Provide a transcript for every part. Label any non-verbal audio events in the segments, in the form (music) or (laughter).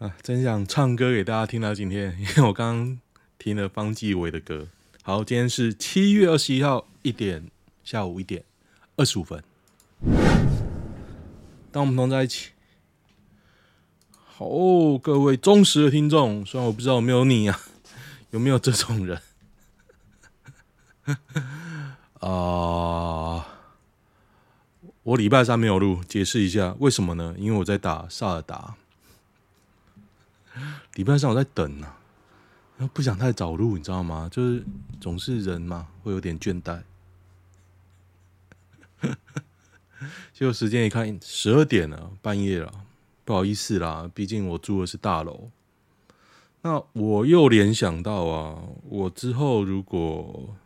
啊，真想唱歌给大家听到今天，因为我刚刚听了方季惟的歌。好，今天是七月二十一号一点，下午一点二十五分。当我们同在一起。好，各位忠实的听众，虽然我不知道有没有你啊，有没有这种人 (laughs) 啊？我礼拜三没有录，解释一下为什么呢？因为我在打萨尔达。礼拜三我在等呢啊，不想太早录，你知道吗？就是总是人嘛，会有点倦怠。(laughs) 结果时间一看，十二点了，半夜了，不好意思啦，毕竟我住的是大楼。那我又联想到啊，我之后如果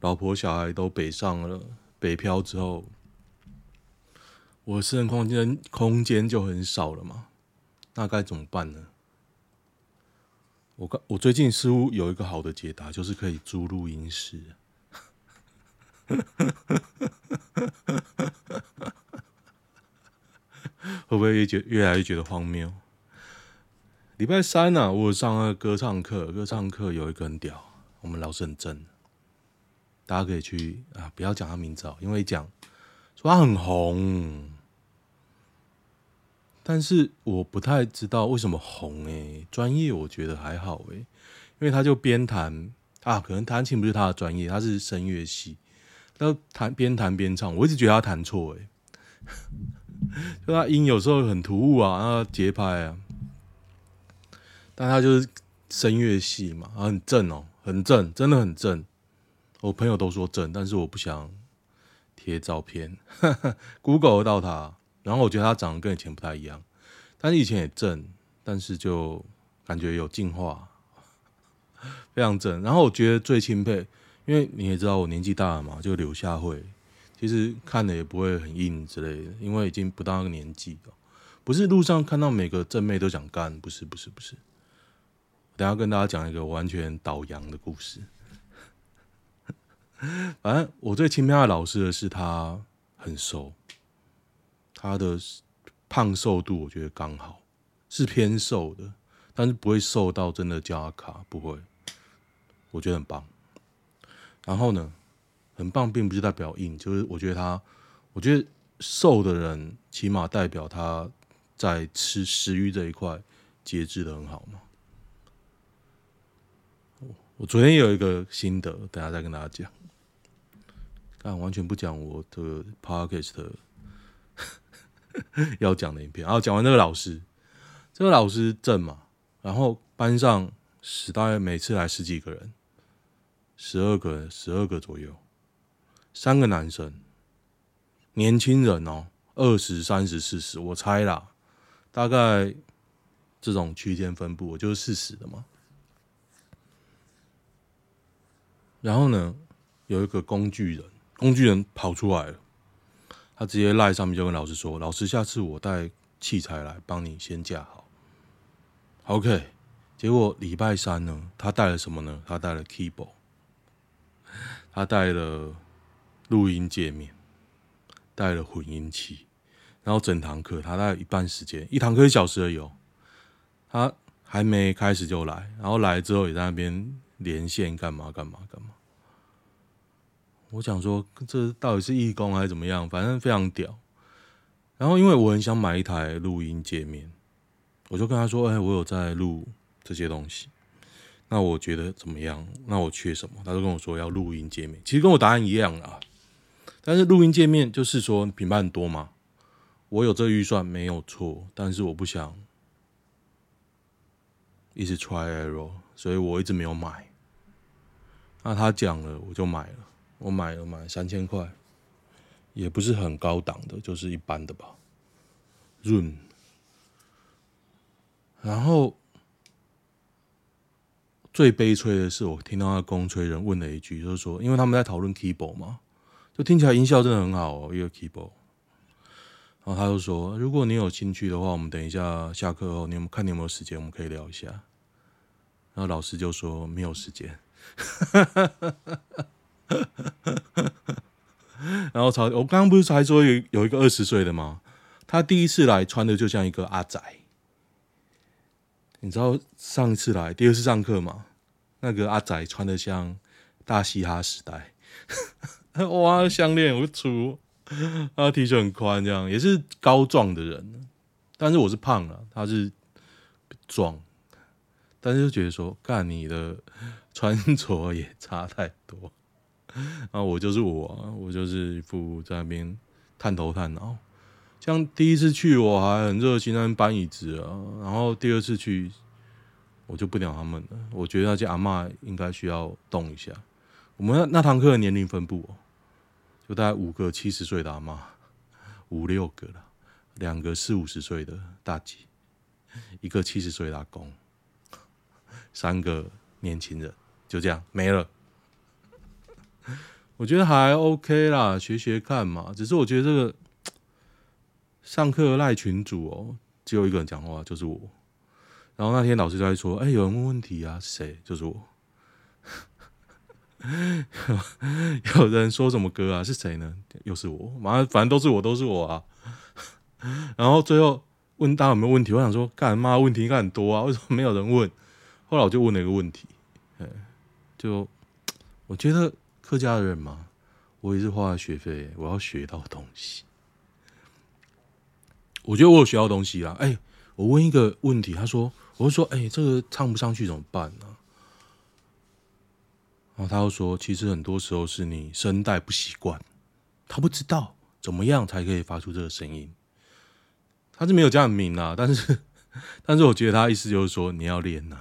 老婆小孩都北上了，北漂之后，我私人空间空间就很少了嘛。那该怎么办呢？我刚我最近似乎有一个好的解答，就是可以租录音室。(laughs) 会不会越觉越来越觉得荒谬？礼拜三呢、啊，我上了歌唱课，歌唱课有一个很屌，我们老师很正，大家可以去啊，不要讲他名字哦，因为讲说他很红。但是我不太知道为什么红诶、欸，专业我觉得还好诶、欸，因为他就边弹啊，可能弹琴不是他的专业，他是声乐系，他弹边弹边唱，我一直觉得他弹错诶，(laughs) 就他音有时候很突兀啊，然后节拍啊，但他就是声乐系嘛，很正哦、很正，真的很正，我朋友都说正，但是我不想贴照片，(laughs) Google 到他。然后我觉得他长得跟以前不太一样，但是以前也正，但是就感觉有进化，(laughs) 非常正。然后我觉得最钦佩，因为你也知道我年纪大了嘛，就柳下惠，其实看的也不会很硬之类的，因为已经不到那个年纪了。不是路上看到每个正妹都想干，不是不是不是。等下跟大家讲一个完全倒洋的故事。(laughs) 反正我最钦佩的老师的是他很瘦。他的胖瘦度我觉得刚好是偏瘦的，但是不会瘦到真的叫他卡，不会，我觉得很棒。然后呢，很棒并不是代表硬，就是我觉得他，我觉得瘦的人起码代表他在吃食欲这一块节制的很好嘛。我昨天有一个心得，等下再跟大家讲。但完全不讲我的 podcast。(laughs) 要讲的影片，然后讲完那个老师，这个老师正嘛，然后班上十大概每次来十几个人，十二个，十二个左右，三个男生，年轻人哦，二十三十四十，我猜啦，大概这种区间分布，我就是四十的嘛。然后呢，有一个工具人，工具人跑出来了。他直接赖上面就跟老师说：“老师，下次我带器材来帮你先架好。” OK，结果礼拜三呢，他带了什么呢？他带了 keyboard，他带了录音界面，带了混音器，然后整堂课他带了一半时间，一堂课一小时而已哦。他还没开始就来，然后来之后也在那边连线干嘛干嘛干嘛。我想说，这到底是义工还是怎么样？反正非常屌。然后，因为我很想买一台录音界面，我就跟他说：“哎，我有在录这些东西，那我觉得怎么样？那我缺什么？”他就跟我说要录音界面，其实跟我答案一样啊。但是录音界面就是说品牌很多嘛，我有这个预算没有错，但是我不想一直 try error，所以我一直没有买。那他讲了，我就买了。我买了买三千块，也不是很高档的，就是一般的吧。润，然后最悲催的是，我听到那工吹人问了一句，就是说，因为他们在讨论 keyboard 嘛，就听起来音效真的很好哦，一个 keyboard。然后他就说，如果你有兴趣的话，我们等一下下课后，你有看你有没有时间，我们可以聊一下。然后老师就说没有时间。哈哈哈哈哈 (laughs) 然后超，我刚刚不是才说有有一个二十岁的吗？他第一次来穿的就像一个阿仔，你知道上一次来第二次上课嘛？那个阿仔穿的像大嘻哈时代，(laughs) 哇，项链我粗，他 T 恤很宽，这样也是高壮的人，但是我是胖了，他是壮，但是就觉得说，干你的穿着也差太多，(laughs) 啊，我就是我，我就是一副在那边探头探脑。像第一次去我还很热心，在搬椅子啊，然后第二次去我就不鸟他们了。我觉得那些阿嬷应该需要动一下。我们那堂课的年龄分布哦，就大概五个七十岁的阿嬷，五六个了，两个四五十岁的大姐，一个七十岁的阿公，三个年轻人，就这样没了。(laughs) 我觉得还 OK 啦，学学看嘛。只是我觉得这个。上课赖群主哦，只有一个人讲话，就是我。然后那天老师就在说：“哎、有人问问题啊，谁？就是我。(laughs) ”有人说什么歌啊？是谁呢？又是我。反正反正都是我，都是我啊。(laughs) 然后最后问大家有没有问题，我想说，干嘛问题应该很多啊？为什么没有人问？后来我就问了一个问题，就我觉得客家人嘛，我也是花了学费，我要学到东西。我觉得我有学到东西啦。哎、我问一个问题，他说，我就说，哎、这个唱不上去怎么办呢？然后他又说，其实很多时候是你声带不习惯，他不知道怎么样才可以发出这个声音。他是没有讲很明啦，但是，但是我觉得他意思就是说，你要练呐，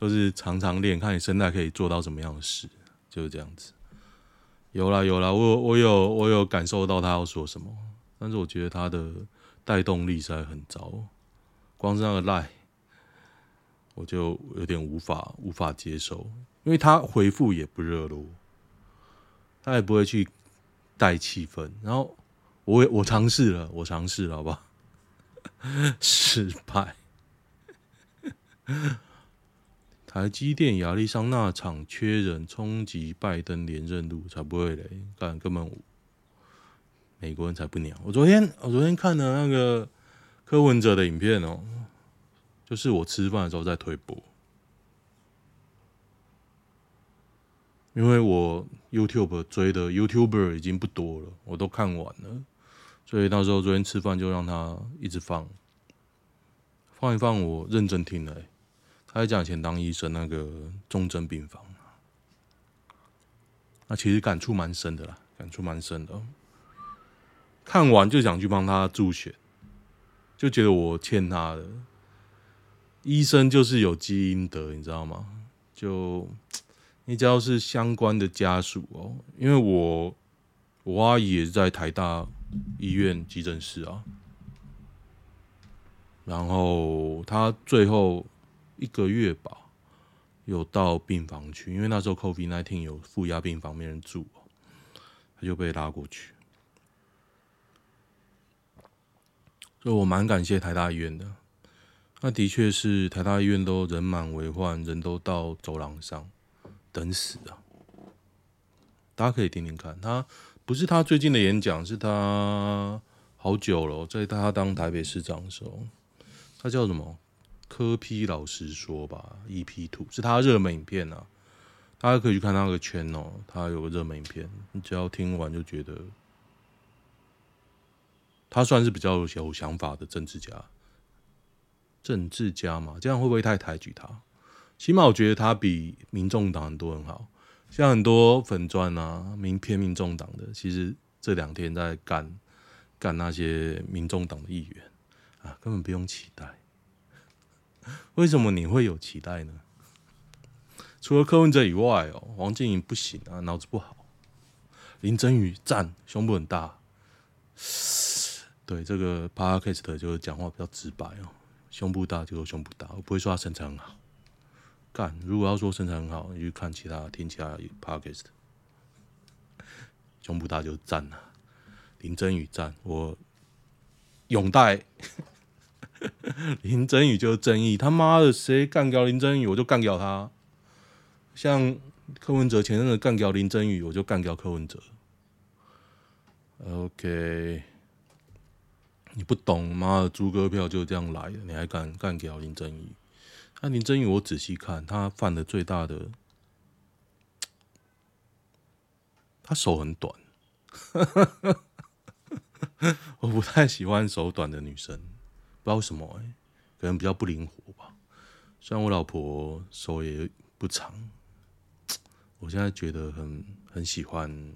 就是常常练，看你声带可以做到什么样的事，就是这样子。有啦有啦，我我有我有感受到他要说什么，但是我觉得他的。带动力实在很糟，光是那个赖，我就有点无法无法接受，因为他回复也不热络，他也不会去带气氛。然后我也我尝试了，我尝试了，好吧？(laughs) 失败。台积电亚利桑那厂缺人，冲击拜登连任路，才不会嘞，干根本。美国人才不鸟！我昨天我昨天看了那个柯文哲的影片哦，就是我吃饭的时候在推播，因为我 YouTube 追的 YouTuber 已经不多了，我都看完了，所以到时候昨天吃饭就让他一直放，放一放，我认真听了。他在讲以前当医生那个重症病房，那其实感触蛮深的啦，感触蛮深的。看完就想去帮他助选，就觉得我欠他的。医生就是有积阴德，你知道吗？就你只要是相关的家属哦，因为我我阿姨也是在台大医院急诊室啊，然后他最后一个月吧，有到病房去，因为那时候 COVID-19 有负压病房没人住，他就被拉过去。所以我蛮感谢台大医院的，那的确是台大医院都人满为患，人都到走廊上等死啊！大家可以听听看，他不是他最近的演讲，是他好久了，在他当台北市长的时候，他叫什么？柯批老实说吧，EP Two 是他热门影片啊，大家可以去看他那个圈哦，他有个热门影片，你只要听完就觉得。他算是比较有想法的政治家，政治家嘛，这样会不会太抬举他？起码我觉得他比民众党很多很好，像很多粉钻啊，民偏民众党的，其实这两天在干干那些民众党的议员啊，根本不用期待。(laughs) 为什么你会有期待呢？除了柯文哲以外哦，王静莹不行啊，脑子不好。林珍羽赞，胸部很大。对这个 p a r k e s t 就是讲话比较直白哦，胸部大就胸部大，我不会说他身材很好。干，如果要说身材很好，你去看其他听其他 p a r k e s t 胸部大就赞了。林珍羽赞，我拥戴。(laughs) 林真宇就是正义，他妈的谁干掉林真宇，我就干掉他。像柯文哲前阵子干掉林真宇，我就干掉柯文哲。OK。你不懂，妈的，猪哥票就这样来的，你还敢干掉林真宇？那林真宇，我仔细看，他犯的最大的，他手很短，(laughs) 我不太喜欢手短的女生，不知道为什么、可能比较不灵活吧。虽然我老婆手也不长，我现在觉得很很喜欢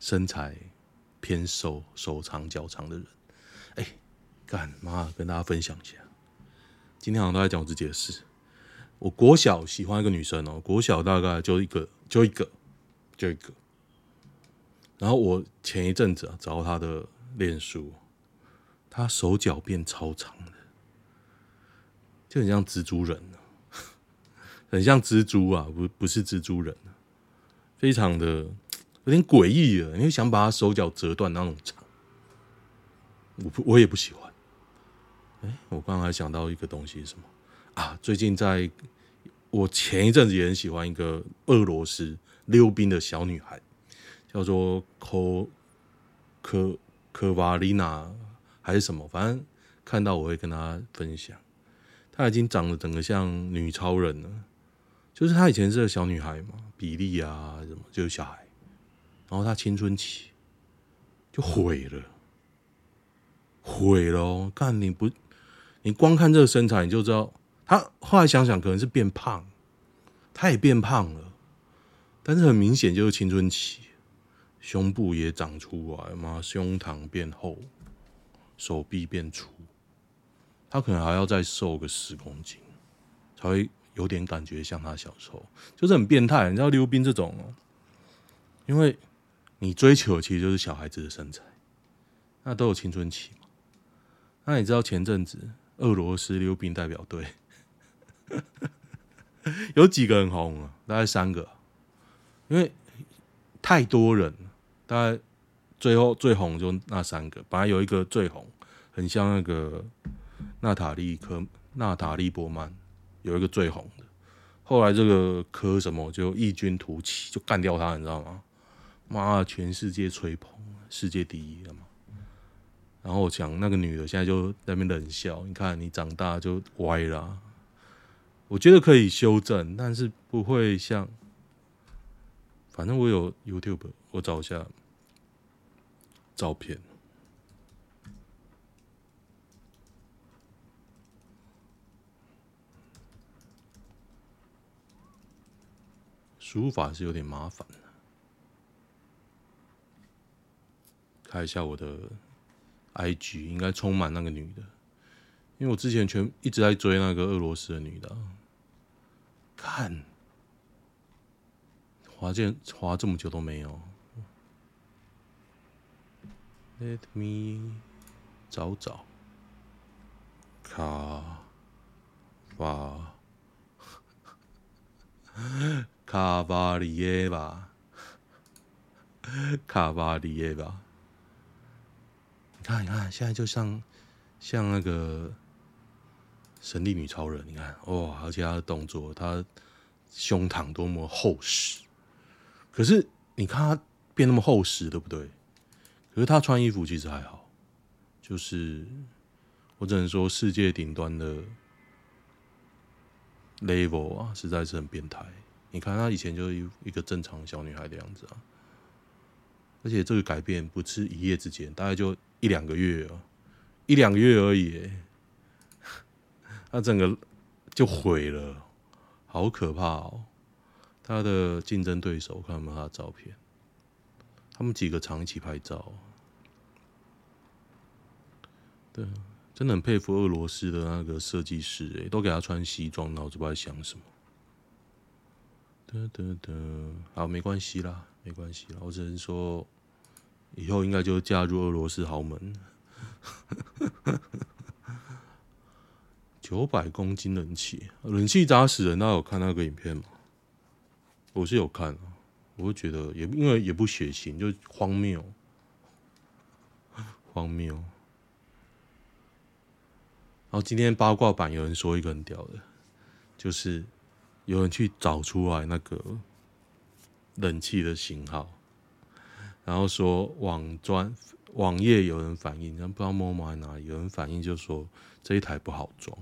身材偏瘦、手长脚长的人。哎、干妈跟大家分享一下，今天好像都在讲我自己的事。我国小喜欢一个女生哦、国小大概就一个，就一个，就一个。然后我前一阵子啊找她的练书，他手脚变超长的。就很像蜘蛛人，(laughs) 很像蜘蛛啊，不不是蜘蛛人，非常的有点诡异了。你会想把他手脚折断那种长，我不我也不喜欢。哎、我刚刚还想到一个东西是什么啊？最近在我前一阵子也很喜欢一个俄罗斯溜冰的小女孩，叫做科科科瓦丽娜还是什么，反正看到我会跟她分享。她已经长得整个像女超人了，就是她以前是个小女孩嘛，比利啊什么就是小孩，然后她青春期。就毁了，毁了哦！看你不，你光看这个身材你就知道，她后来想想可能是变胖，她也变胖了，但是很明显就是青春期，胸部也长出来嘛，胸膛变厚，手臂变粗。他可能还要再瘦个十公斤，才会有点感觉像他小时候，就是很变态。你知道溜冰这种哦，因为你追求其实就是小孩子的身材，那都有青春期嘛。那你知道前阵子俄罗斯溜冰代表队 (laughs) 有几个很红啊？大概三个，因为太多人，大概最后最红就那三个。本来有一个最红，很像那个。娜塔莉科娜塔莉波曼有一个最红的，后来这个科什么就异军突起，就干掉他，你知道吗？妈，全世界吹捧，世界第一了嘛。然后我讲那个女的现在就在那边冷笑，你看你长大就歪了。我觉得可以修正，但是不会像，反正我有 YouTube，我找一下照片。输入法是有点麻烦，看一下我的 IG，应该充满那个女的，因为我之前全一直在追那个俄罗斯的女的，看，滑键滑这么久都没有，Let me 找找，卡瓦。卡巴里耶吧，卡巴里耶吧。你看，你看，现在就像像那个神力女超人，你看哇，而且她的动作，她胸膛多么厚实。可是你看她变那么厚实，对不对？可是她穿衣服其实还好，就是我只能说世界顶端的 level 啊，实在是很变态。你看她以前就一一个正常小女孩的样子啊，而且这个改变不是一夜之间，大概就一两个月啊，一两个月而已，(laughs) 她整个就毁了，好可怕哦！他的竞争对手看有没他的照片？他们几个常一起拍照，对，真的很佩服俄罗斯的那个设计师，哎，都给他穿西装，脑子不知道想什么。得得得，好，没关系啦，没关系啦。我只能说，以后应该就嫁入俄罗斯豪门。(laughs) 九百公斤冷气，冷气砸死人。大家有看那个影片吗？我是有看，我会觉得也因为也不血腥，就荒谬，荒谬。然后今天八卦版有人说一个很屌的，就是。有人去找出来那个冷气的型号，然后说网专网页有人反映，但不知道摸摸在哪里，有人反映就说这一台不好装，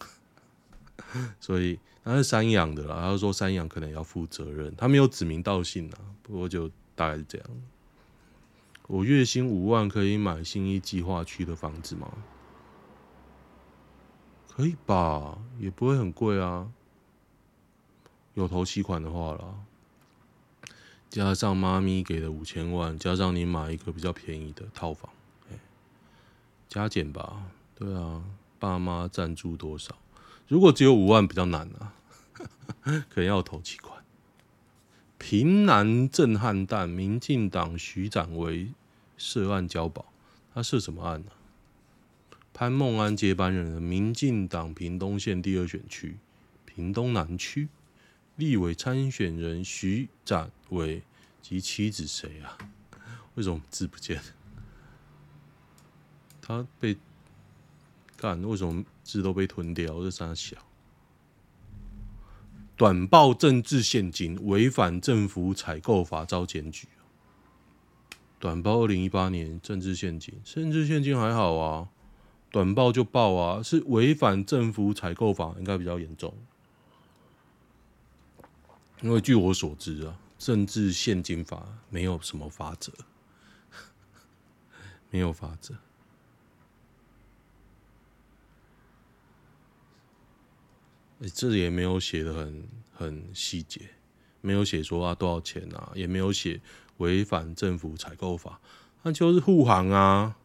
(laughs) 所以他是三阳的啦，他说三阳可能要负责任，他没有指名道姓啊，不过就大概是这样。我月薪五万可以买信义计划区的房子吗？可以吧，也不会很贵啊。有头期款的话啦，加上妈咪给的五千万，加上你买一个比较便宜的套房，加减吧。对啊，爸妈赞助多少？如果只有五万比较难啊，(laughs) 可能要有头期款。平南震撼弹，民进党徐展维涉案交保，他涉什么案呢、啊？潘孟安接班人，民进党屏东县第二选区屏东南区立委参选人徐展维及妻子谁啊？为什么字不见？他被干？为什么字都被吞掉？这三小。短报政治献金，违反政府采购法遭检举。短报二零一八年政治献金，政治献金还好啊，短报就报啊，是违反政府采购法，应该比较严重。因为据我所知啊，政治献金法没有什么法则，(laughs) 没有法则。欸，这里也没有写的很很细节，没有写说啊多少钱啊，也没有写违反政府采购法，那就是护航啊，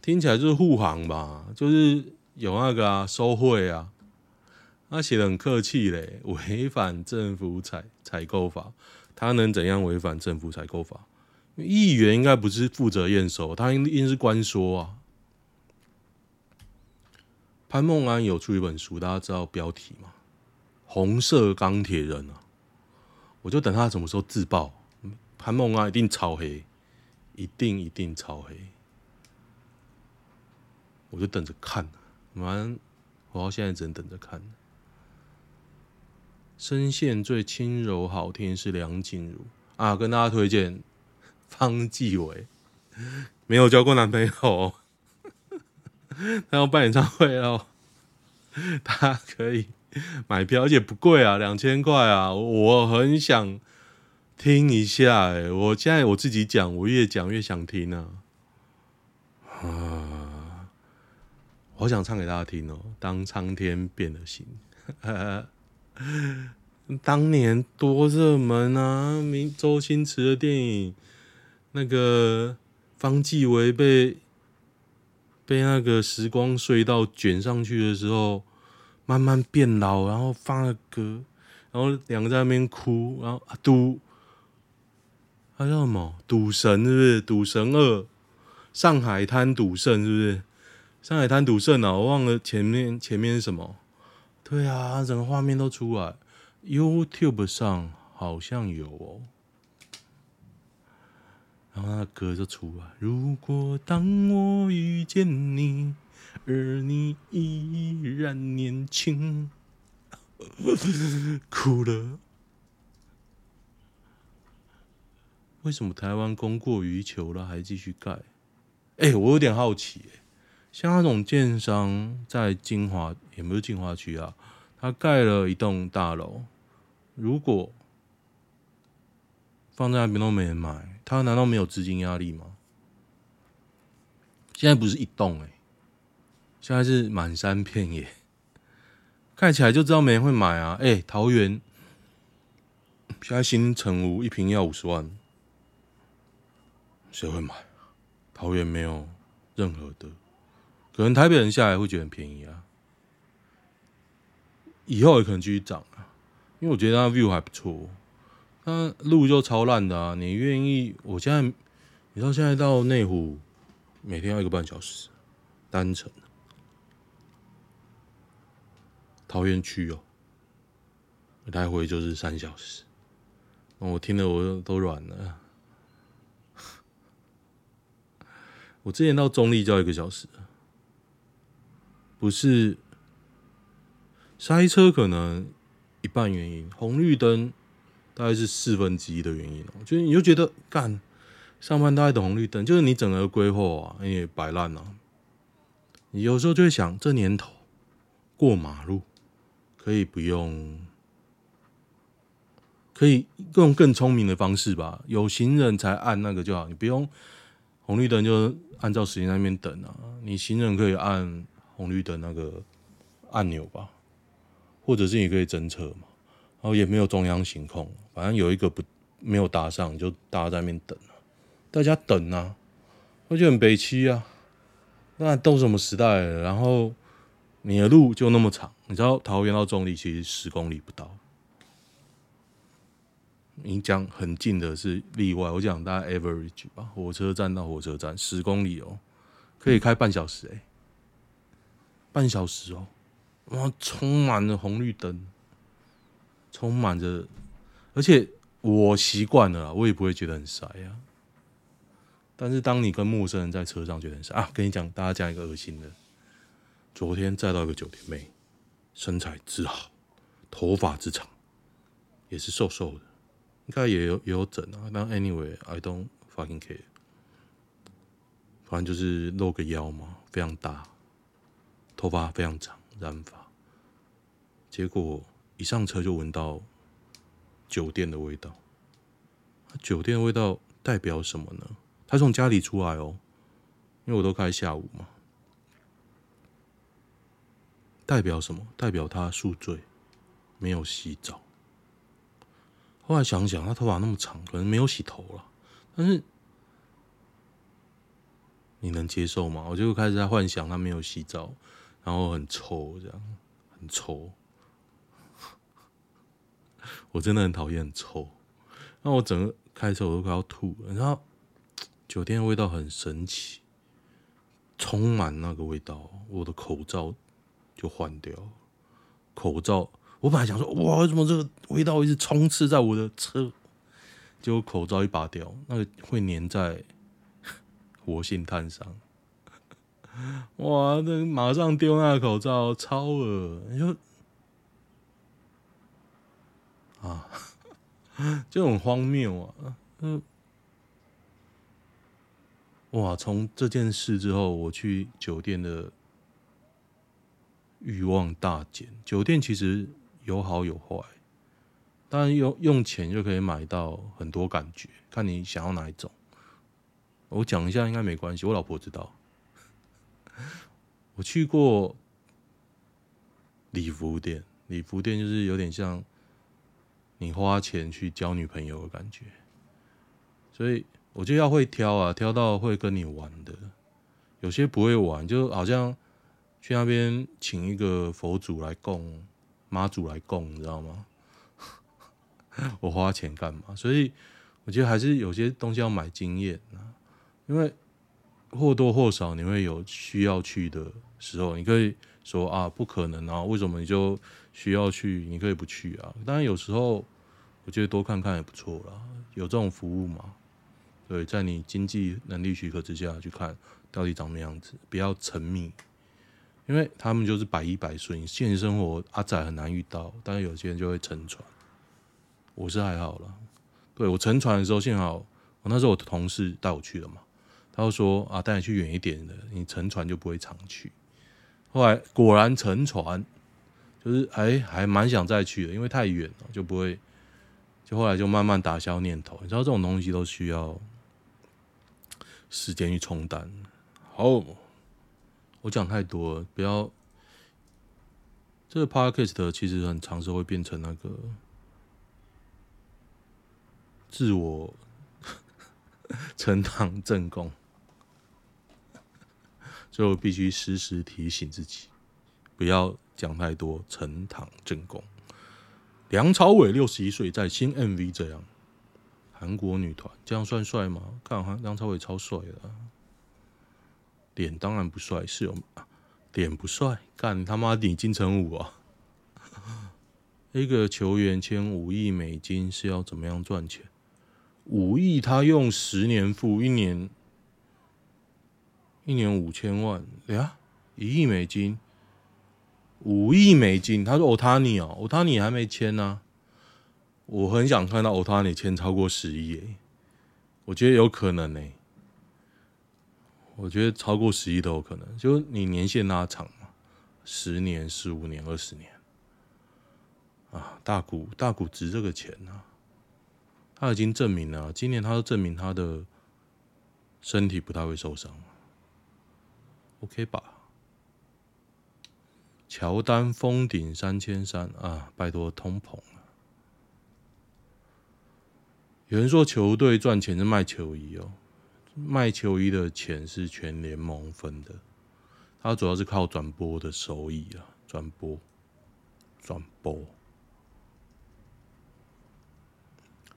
听起来就是护航吧，就是有那个啊收贿啊，他写的很客气嘞，违反政府采采购法，他能怎样违反政府采购法？议员应该不是负责验收，他应应是关说啊。潘孟安有出一本书，大家知道标题吗？红色钢铁人啊，我就等他什么时候自爆。潘孟安一定超黑，一定一定超黑，我就等着看。完，我到现在只能等着看。声线最轻柔好听是梁静茹啊，跟大家推荐方季惟，没有交过男朋友。他要办演唱会哦，他可以买票，而且不贵啊，两千块啊。我很想听一下，哎，我现在我自己讲，我越讲越想听啊。啊，我好想唱给大家听哦。当苍天变了心，(laughs) 当年多热门啊！明周星驰的电影，那个方季惟被。被那个时光隧道卷上去的时候，慢慢变老，然后放了歌，然后两个在那边哭，然后啊赌，他叫什么？赌神是不是？赌神二，上海滩赌圣是不是？上海滩赌圣啊，我忘了前面前面是什么？对啊，整个画面都出来，YouTube 上好像有哦。然后那歌就出来。如果当我遇见你，而你依然年轻，哭了。为什么台湾供过于求了还继续盖？哎、我有点好奇、像那种建商在金华，也不是金华区啊，他盖了一栋大楼，如果放在那边都没人买。他难道没有资金压力吗？现在不是一栋哎，现在是满山遍野，(laughs) 盖起来就知道没人会买啊！哎、桃园现在新城屋一坪要五十万，谁会买？桃园没有任何的，可能台北人下来会觉得很便宜啊，以后也可能继续涨啊，因为我觉得它 view 还不错。那路就超烂的啊！你愿意？我现在，你知道现在到内湖，每天要一个半小时，单程。桃园区哦，来回就是三小时。我听了我都软了。(laughs) 我之前到中立就要一个小时，不是塞车，可能一半原因，红绿灯。大概是四分之一的原因哦，就是你就觉得干上班都在等红绿灯，就是你整个规划啊，你也摆烂了。你有时候就会想，这年头过马路可以不用，可以用更聪明的方式吧？有行人才按那个就好，你不用红绿灯就按照时间那边等啊。你行人可以按红绿灯那个按钮吧，或者是你可以侦测嘛。然后也没有中央行控，反正有一个不没有搭上，就大家在那边等。大家等啊，我就很悲戚啊。那都什么时代了？然后你的路就那么长，你知道桃园到中坜其实十公里不到。你讲很近的是例外，我讲大概 average 吧，火车站到火车站十公里哦，可以开半小时诶、半小时哦，哇，充满了红绿灯，充满着，而且我习惯了，我也不会觉得很晒呀。但是当你跟陌生人在车上觉得很傻啊，跟你讲，大家讲一个恶心的。昨天载到一个酒店妹，身材之好，头发之长，也是瘦瘦的，应该也有也有整啊。但 anyway，I don't fucking care。反正就是露个腰嘛，非常大，头发非常长，染发。结果一上车就闻到酒店的味道。酒店味道代表什么呢？他从家里出来哦，因为我都开下午嘛，代表什么？代表他宿醉，没有洗澡。后来想想，他头发那么长，可能没有洗头了。但是你能接受吗？我就开始在幻想他没有洗澡，然后很臭，这样很臭。我真的很讨厌臭。那我整个开车我都快要吐了，然后。酒店的味道很神奇，充满那个味道，我的口罩就换掉。口罩，我本来想说，哇，为什么这个味道一直充斥在我的车？结果口罩一拔掉，那个会粘在活性炭上。(laughs) 哇，那马上丢那个口罩，超恶！你说啊，(laughs) 就很荒谬啊，嗯。哇！从这件事之后，我去酒店的欲望大减。酒店其实有好有坏，当然用用钱就可以买到很多感觉，看你想要哪一种。我讲一下应该没关系，我老婆知道。(laughs) 我去过礼服店，礼服店就是有点像你花钱去交女朋友的感觉，所以。我就要会挑啊，挑到会跟你玩的。有些不会玩，就好像去那边请一个佛祖来供，妈祖来供，你知道吗？(laughs) 我花钱干嘛？所以我觉得还是有些东西要买经验啊，因为或多或少你会有需要去的时候，你可以说啊，不可能啊，为什么你就需要去？你可以不去啊。当然有时候我觉得多看看也不错啦，有这种服务嘛。对，在你经济能力许可之下去看到底长什么样子，不要沉迷，因为他们就是百依百顺。现实生活阿仔很难遇到，但是有些人就会沉船。我是还好了，对，我沉船的时候幸好我那时候我的同事带我去的嘛，他就说啊，带你去远一点的，你沉船就不会常去。后来果然沉船，就是哎还蛮想再去的，因为太远了就不会，后来就慢慢打消念头。你知道这种东西都需要。时间去冲淡。好，我讲太多了，不要。这个 podcast 其实很常时会变成那个自我 (laughs) 呈堂证供，所以我必须时时提醒自己，不要讲太多呈堂证供。梁朝伟六十一岁，在新 MV 这样。韩国女团这样算帅吗？看哈，梁朝伟超帅的，脸当然不帅，是有脸不帅，干他妈你金城武啊！一个球员签五亿美金是要怎么样赚钱？五亿他用十年付，一年一年五千万呀，一亿美金，五亿美金。他说欧塔尼哦，欧塔尼还没签呢、我很想看到欧塔尼签超过十亿，我我觉得有可能呢、我觉得超过十亿都有可能，就你年限拉长嘛，十年、十五年、二十年。啊，大谷大谷值这个钱啊，他已经证明了，今年他都证明他的身体不太会受伤，OK 吧？乔丹封顶三千三啊，拜托通膨了。有人说球队赚钱是卖球衣哦。卖球衣的钱是全联盟分的，它主要是靠转播的收益啊，转播，转播。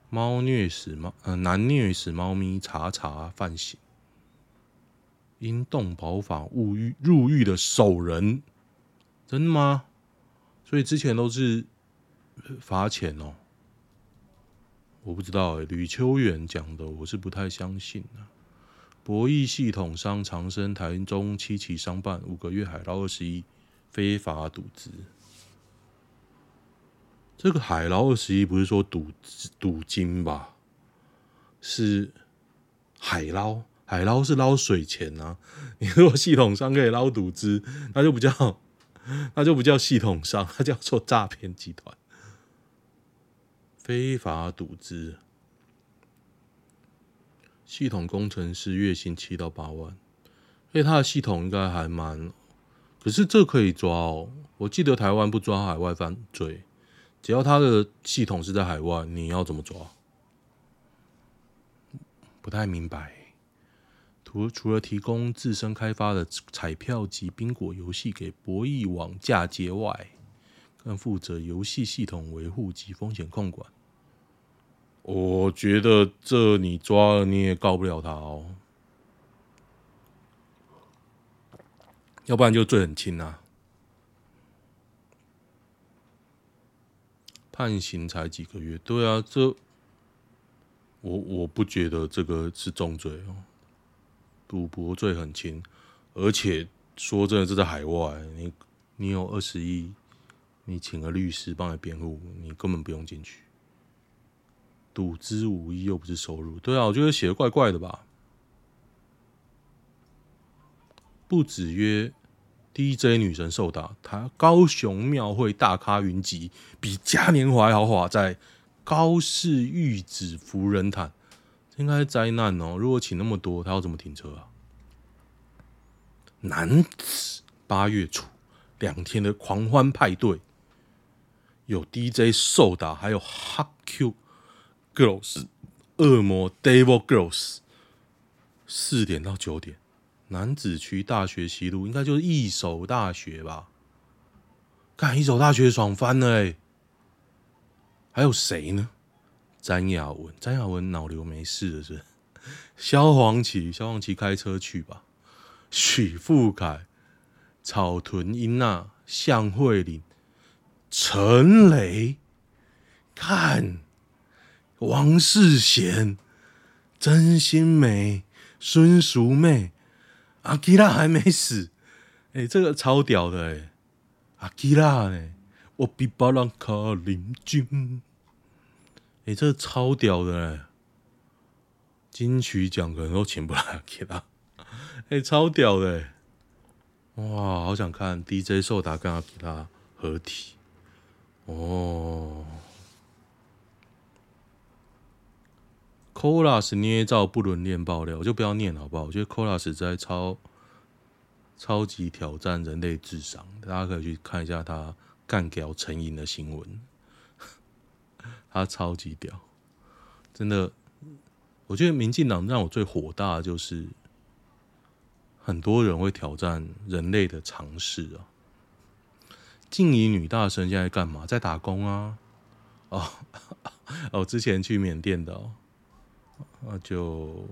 猫虐死猫，呃，男虐死猫咪，查查犯刑。因动保法误狱入狱的首人，真的吗？所以之前都是罚钱哦。我不知道哎，吕秋远讲的，我是不太相信啊。博弈系统商长生台中七期商办五个月海捞二十一非法赌资，这个海捞二十一不是说赌赌金吧？是海捞，海捞是捞水钱啊！你如果系统商可以捞赌资，那就不叫那就不叫系统商，那叫做诈骗集团，非法赌资。系统工程师月薪七到八万，所以他的系统应该还蛮，可是这可以抓哦。我记得台湾不抓海外犯罪，只要他的系统是在海外，你要怎么抓？不太明白。除除了提供自身开发的彩票及宾果游戏给博弈网嫁接外，更负责游戏系统维护及风险控管。我觉得这你抓了你也告不了他哦，要不然就罪很轻啊，判刑才几个月。对啊，这我我不觉得这个是重罪哦，赌博罪很轻，而且说真的，这在海外，你你有二十亿，你请个律师帮你辩护，你根本不用进去。赌资五亿又不是收入，对啊，我觉得写的怪怪的吧？不止约 DJ 女神受打，他高雄庙会大咖云集，比嘉年华豪华，在高市玉子福仁潭，应该是灾难哦。如果请那么多，他要怎么停车啊？男子八月初两天的狂欢派对，有 DJ 受打，还有 Hot Q。Girls，恶魔 Devil Girls，四点到九点，男子区大学西路应该就是一所大学吧？看一所大学爽翻了、还有谁呢？詹雅文，詹雅文脑瘤没事了是？(laughs) 萧煌奇，萧煌奇开车去吧。许富凯、草屯英娜、向慧玲、陈雷，看。王世贤、曾心梅、孙淑媚、阿基拉还没死，哎、这个超屌的哎、阿基拉哎，我比巴朗卡林军，哎、欸，这超屌的嘞、金曲奖可能都请不来阿基拉，哎、超屌的、哇，好想看 DJ 寿达跟阿基拉合体，哦。Colas 捏造不伦恋爆料，我就不要念好不好？我觉得 Colas 在超超级挑战人类智商，大家可以去看一下他干掉成瘾的新闻，他超级屌，真的。我觉得民进党让我最火大的就是很多人会挑战人类的常识啊。静怡女大生现在干嘛？在打工啊？哦 (laughs) 哦，之前去缅甸的哦。那就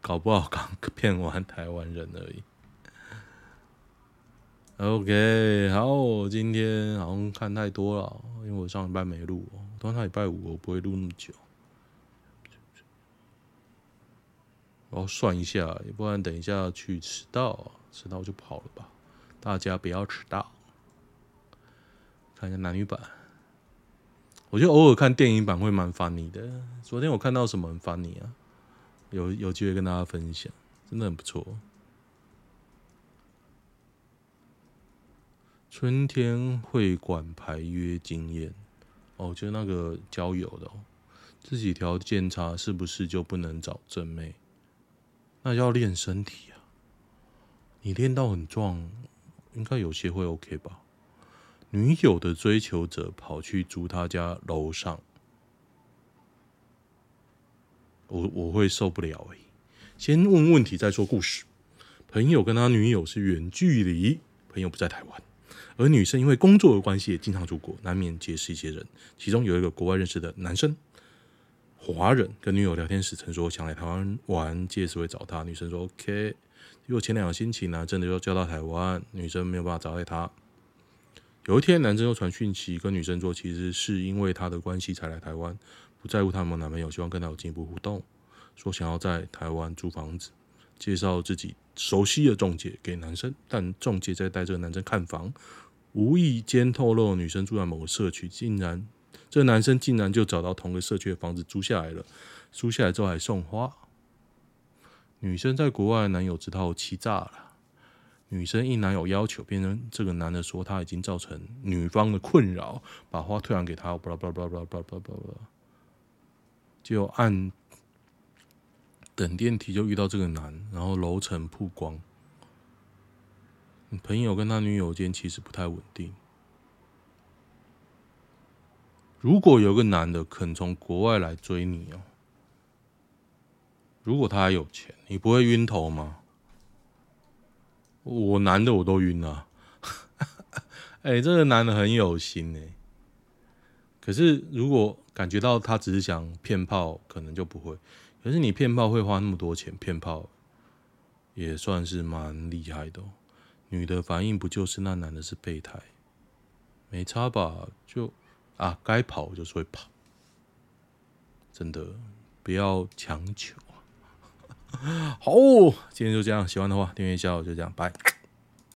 搞不好刚骗完台湾人而已。OK，好，我今天好像看太多了，因为我上班没录，通常礼拜五我不会录那么久。我要算一下，也不然等一下去迟到，迟到就跑了吧。大家不要迟到。看一下男女版。我觉得偶尔看电影版会蛮 funny 的。昨天我看到什么很 funny 啊？有有机会跟大家分享，真的很不错。春天会馆排约经验哦，就那个交友的哦，自己条件差是不是就不能找正妹？那要练身体啊，你练到很壮，应该有些会 OK 吧？女友的追求者跑去住他家楼上，我我会受不了哎、欸。先问问题再说故事。朋友跟他女友是远距离，朋友不在台湾。而女生因为工作的关系也经常出国，难免结识一些人。其中有一个国外认识的男生，华人，跟女友聊天时曾说想来台湾玩，届时会找他。女生说 OK。结果前两个星期呢，真的就叫到台湾，女生没有办法找到他。有一天，男生又传讯息跟女生说，其实是因为他的关系才来台湾，不在乎他有没男朋友，希望跟他有进一步互动，说想要在台湾租房子，介绍自己熟悉的中介给男生，但中介在带这个男生看房。无意间透露，女生住在某个社区，竟然这男生竟然就找到同个社区的房子租下来了。租下来之后还送花。女生在国外男友知道气炸了。女生应男友要求，变成这个男的说他已经造成女方的困扰，把花退还给他。巴拉巴拉巴拉巴拉巴拉巴拉，就按等电梯就遇到这个男，然后楼层曝光。朋友跟他女友间其实不太稳定。如果有个男的肯从国外来追你哦，如果他还有钱，你不会晕头吗？我男的我都晕了。(laughs) 哎、这个男的很有心哎。可是如果感觉到他只是想骗炮，可能就不会。可是你骗炮会花那么多钱，骗炮也算是蛮厉害的哦。女的反应不就是那男的是备胎，没差吧？就啊，该跑就是会跑，真的不要强求啊。(laughs) 好，今天就这样，喜欢的话订阅一下，就这样，拜。